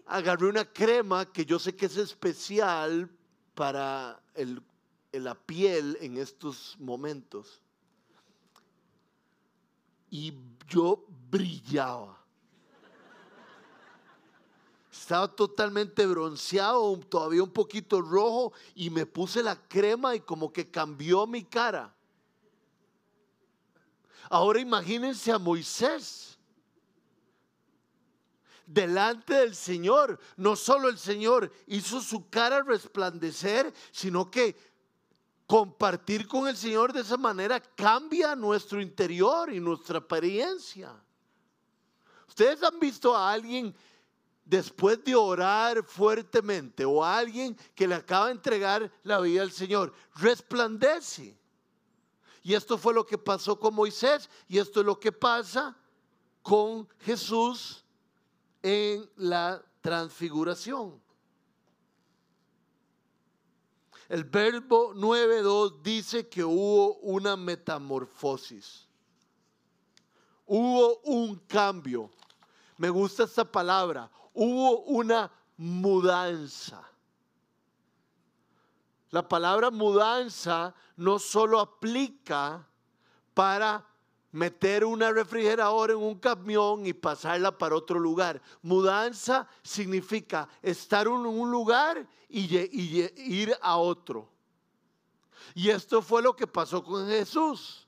Agarré una crema que yo sé que es especial para la piel en estos momentos. Y yo brillaba. estaba totalmente bronceado, todavía un poquito rojo, y me puse la crema y como que cambió mi cara. Ahora imagínense a Moisés delante del Señor. No solo el Señor hizo su cara resplandecer, sino que compartir con el Señor de esa manera cambia nuestro interior y nuestra apariencia. Ustedes han visto a alguien después de orar fuertemente o a alguien que le acaba de entregar la vida al Señor, resplandece. Y esto fue lo que pasó con Moisés y esto es lo que pasa con Jesús en la transfiguración. El verbo 9.2 dice que hubo una metamorfosis. Hubo un cambio. Me gusta esta palabra. Hubo una mudanza. La palabra mudanza no solo aplica para meter una refrigeradora en un camión y pasarla para otro lugar. Mudanza significa estar en un lugar y, ir a otro. Y esto fue lo que pasó con Jesús.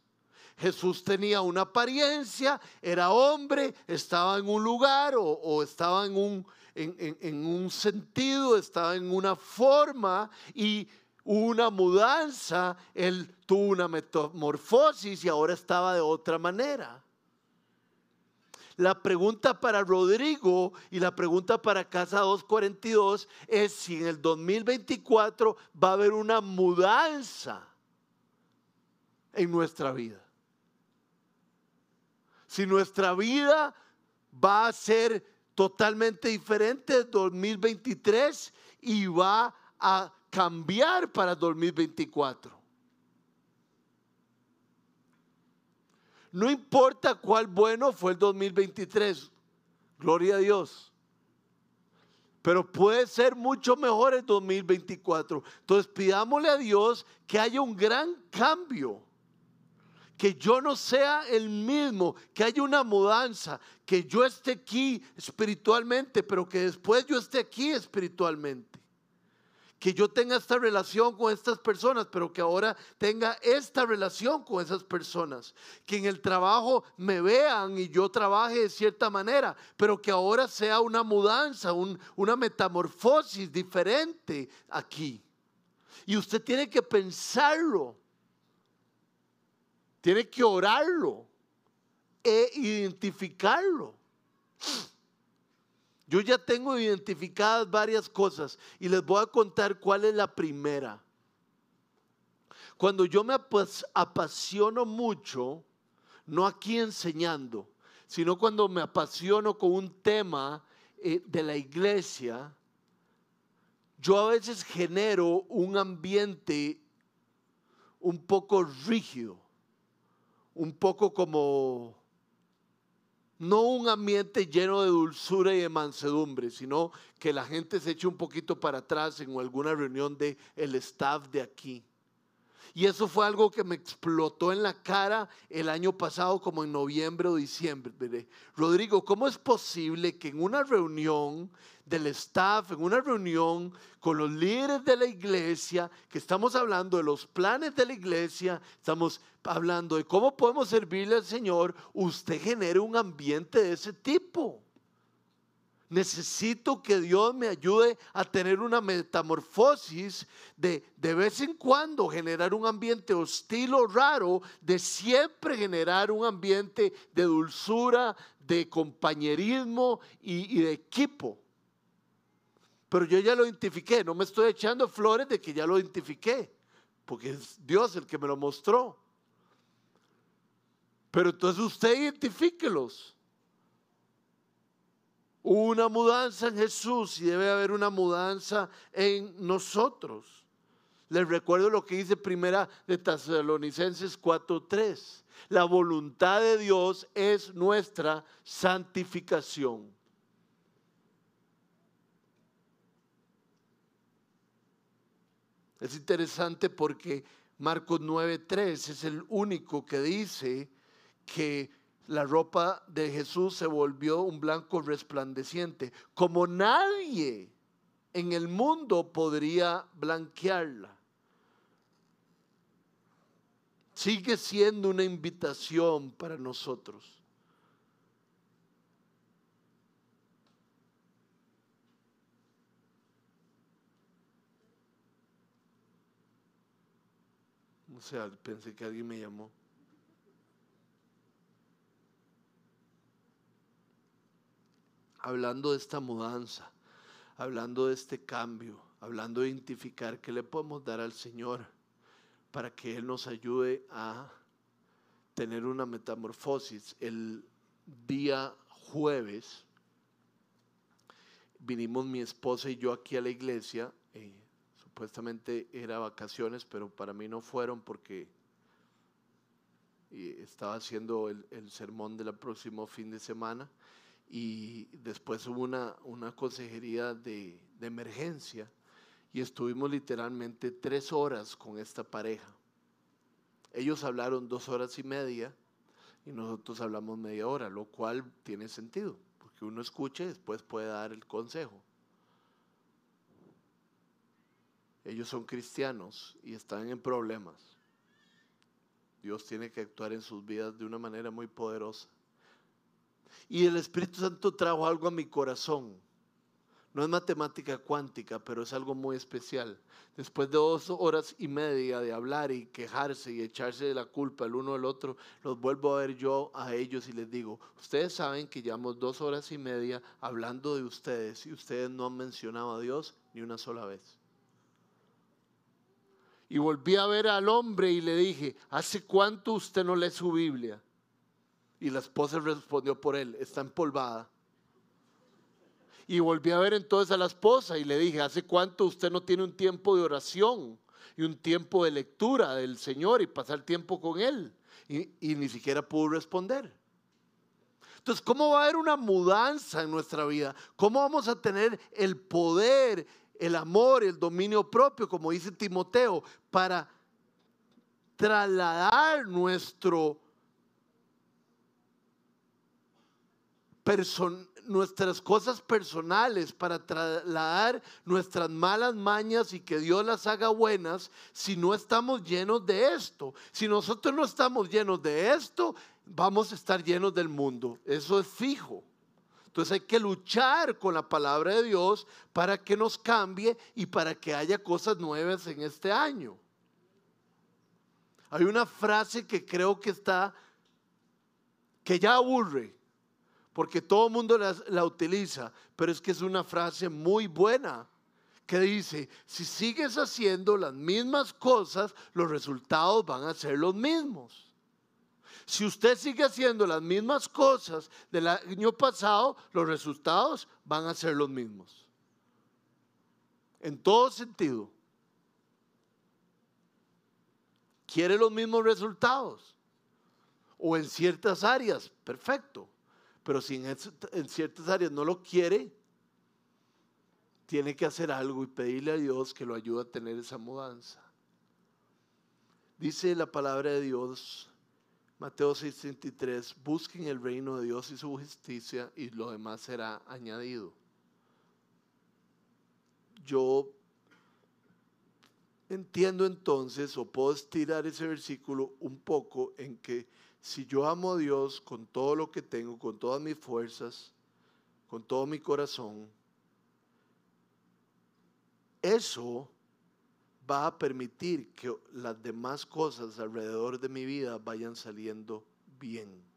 Jesús tenía una apariencia, era hombre, estaba en un lugar o, estaba en un, en un sentido, estaba en una forma y una mudanza, él tuvo una metamorfosis y ahora estaba de otra manera. La pregunta para Rodrigo y la pregunta para Casa 242 es si en el 2024 va a haber una mudanza en nuestra vida. Si nuestra vida va a ser totalmente diferente en 2023 y va a cambiar para 2024. No importa cuál bueno fue el 2023, gloria a Dios. Pero puede ser mucho mejor el 2024. Entonces pidámosle a Dios que haya un gran cambio. Que yo no sea el mismo, que haya una mudanza, que yo esté aquí espiritualmente, pero que después yo esté aquí espiritualmente que yo tenga esta relación con estas personas, pero que ahora tenga esta relación con esas personas. Que en el trabajo me vean y yo trabaje de cierta manera, pero que ahora sea una mudanza, una metamorfosis diferente aquí. Y usted tiene que pensarlo, tiene que orarlo e identificarlo. Yo ya tengo identificadas varias cosas y les voy a contar cuál es la primera. Cuando yo me apasiono mucho, no aquí enseñando, sino cuando me apasiono con un tema eh, de la iglesia, yo a veces genero un ambiente un poco rígido, un poco como no un ambiente lleno de dulzura y de mansedumbre, sino que la gente se eche un poquito para atrás en alguna reunión del el staff de aquí. Y eso fue algo que me explotó en la cara el año pasado, como en noviembre o diciembre. Rodrigo, ¿cómo es posible que en una reunión del staff, en una reunión con los líderes de la iglesia, que estamos hablando de los planes de la iglesia, estamos hablando de cómo podemos servirle al Señor, usted genere un ambiente de ese tipo? necesito que Dios me ayude a tener una metamorfosis de de vez en cuando generar un ambiente hostil o raro, de siempre generar un ambiente de dulzura, de compañerismo y, y de equipo. Pero yo ya lo identifiqué, no me estoy echando flores de que ya lo identifiqué, porque es Dios el que me lo mostró. Pero entonces usted identifíquelos una mudanza en Jesús y debe haber una mudanza en nosotros. Les recuerdo lo que dice primera de Tesalonicenses 4:3. La voluntad de Dios es nuestra santificación. Es interesante porque Marcos 9:3 es el único que dice que la ropa de Jesús se volvió un blanco resplandeciente, como nadie en el mundo podría blanquearla. Sigue siendo una invitación para nosotros. O sea, pensé que alguien me llamó. Hablando de esta mudanza, hablando de este cambio, hablando de identificar qué le podemos dar al Señor para que Él nos ayude a tener una metamorfosis. El día jueves vinimos mi esposa y yo aquí a la iglesia. Eh, supuestamente era vacaciones, pero para mí no fueron porque estaba haciendo el, sermón del próximo fin de semana y después hubo una, una consejería de, de emergencia y estuvimos literalmente tres horas con esta pareja. Ellos hablaron dos horas y media y nosotros hablamos media hora, lo cual tiene sentido, porque uno escucha y después puede dar el consejo. Ellos son cristianos y están en problemas. Dios tiene que actuar en sus vidas de una manera muy poderosa. Y el Espíritu Santo trajo algo a mi corazón. No es matemática cuántica, pero es algo muy especial. Después de dos horas y media de hablar y quejarse y echarse de la culpa el uno al otro, los vuelvo a ver yo a ellos y les digo, ustedes saben que llevamos dos horas y media hablando de ustedes y ustedes no han mencionado a Dios ni una sola vez. Y volví a ver al hombre y le dije, ¿hace cuánto usted no lee su Biblia? Y la esposa respondió por él, está empolvada. Y volví a ver entonces a la esposa y le dije, ¿hace cuánto usted no tiene un tiempo de oración y un tiempo de lectura del Señor y pasar tiempo con Él? Y, ni siquiera pudo responder. Entonces, ¿cómo va a haber una mudanza en nuestra vida? ¿Cómo vamos a tener el poder el amor, el dominio propio, como dice Timoteo, para trasladar nuestras cosas personales, para trasladar nuestras malas mañas y que Dios las haga buenas, si no estamos llenos de esto. Si nosotros no estamos llenos de esto, vamos a estar llenos del mundo. Eso es fijo. Entonces hay que luchar con la palabra de Dios para que nos cambie y para que haya cosas nuevas en este año. Hay una frase que creo que está, que ya aburre, porque todo el mundo la, la utiliza, pero es que es una frase muy buena que dice, si sigues haciendo las mismas cosas, los resultados van a ser los mismos. Si usted sigue haciendo las mismas cosas del año pasado, los resultados van a ser los mismos. En todo sentido. ¿Quiere los mismos resultados? O en ciertas áreas, perfecto. Pero si en, ciertas áreas no lo quiere, tiene que hacer algo y pedirle a Dios que lo ayude a tener esa mudanza. Dice la palabra de Dios Mateo 6:33, busquen el reino de Dios y su justicia y lo demás será añadido. Yo entiendo entonces, o puedo estirar ese versículo un poco en que si yo amo a Dios con todo lo que tengo, con todas mis fuerzas, con todo mi corazón, eso va a permitir que las demás cosas alrededor de mi vida vayan saliendo bien.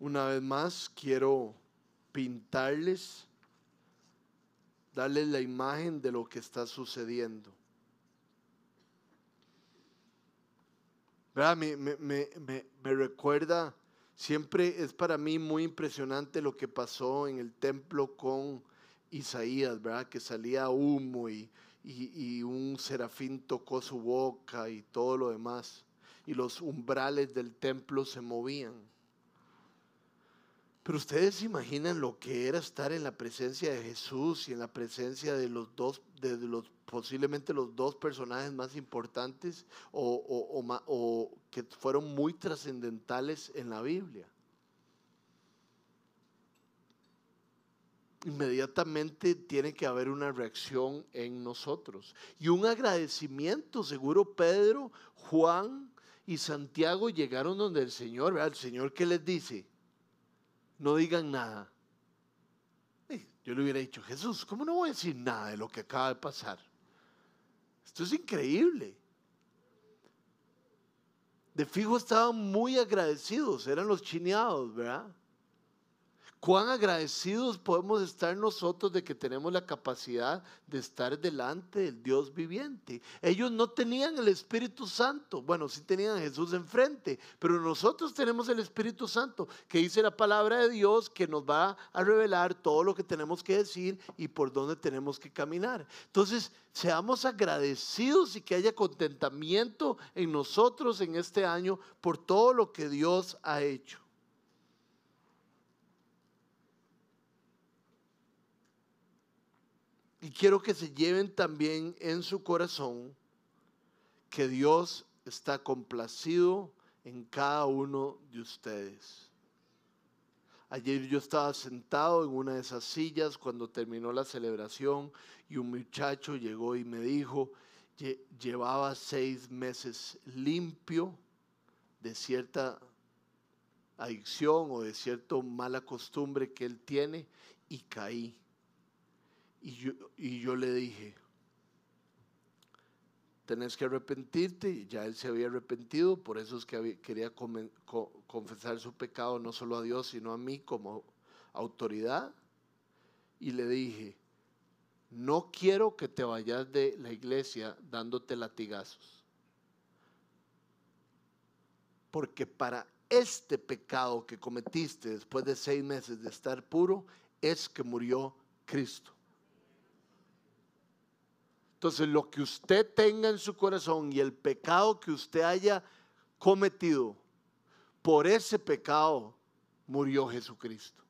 Una vez más, quiero pintarles, darles la imagen de lo que está sucediendo. Me, me, recuerda, siempre es para mí muy impresionante lo que pasó en el templo con Isaías, ¿verdad? Que salía humo y, y, un serafín tocó su boca y todo lo demás. Y los umbrales del templo se movían. Pero ustedes se imaginan lo que era estar en la presencia de Jesús y en la presencia de los dos, de los posiblemente los dos personajes más importantes o, que fueron muy trascendentales en la Biblia. inmediatamente tiene que haber una reacción en nosotros. Y un agradecimiento, seguro Pedro, Juan y Santiago llegaron donde el Señor, ¿verdad? el Señor que les dice, no digan nada. Yo le hubiera dicho, Jesús, ¿cómo no voy a decir nada de lo que acaba de pasar? Esto es increíble. De fijo estaban muy agradecidos, eran los chineados, ¿verdad? Cuán agradecidos podemos estar nosotros de que tenemos la capacidad de estar delante del Dios viviente. Ellos no tenían el Espíritu Santo. Bueno, sí tenían a Jesús enfrente, pero nosotros tenemos el Espíritu Santo, que dice la palabra de Dios, que nos va a revelar todo lo que tenemos que decir y por dónde tenemos que caminar. Entonces, seamos agradecidos y que haya contentamiento en nosotros en este año por todo lo que Dios ha hecho. Y quiero que se lleven también en su corazón que Dios está complacido en cada uno de ustedes. Ayer yo estaba sentado en una de esas sillas cuando terminó la celebración y un muchacho llegó y me dijo, llevaba seis meses limpio de cierta adicción o de cierta mala costumbre que él tiene y caí. Y yo, y yo le dije, tenés que arrepentirte, ya él se había arrepentido, por eso es que quería confesar su pecado no solo a Dios, sino a mí como autoridad. Y le dije, no quiero que te vayas de la iglesia dándote latigazos. Porque para este pecado que cometiste después de seis meses de estar puro, es que murió Cristo. Entonces, lo que usted tenga en su corazón y el pecado que usted haya cometido, por ese pecado murió Jesucristo.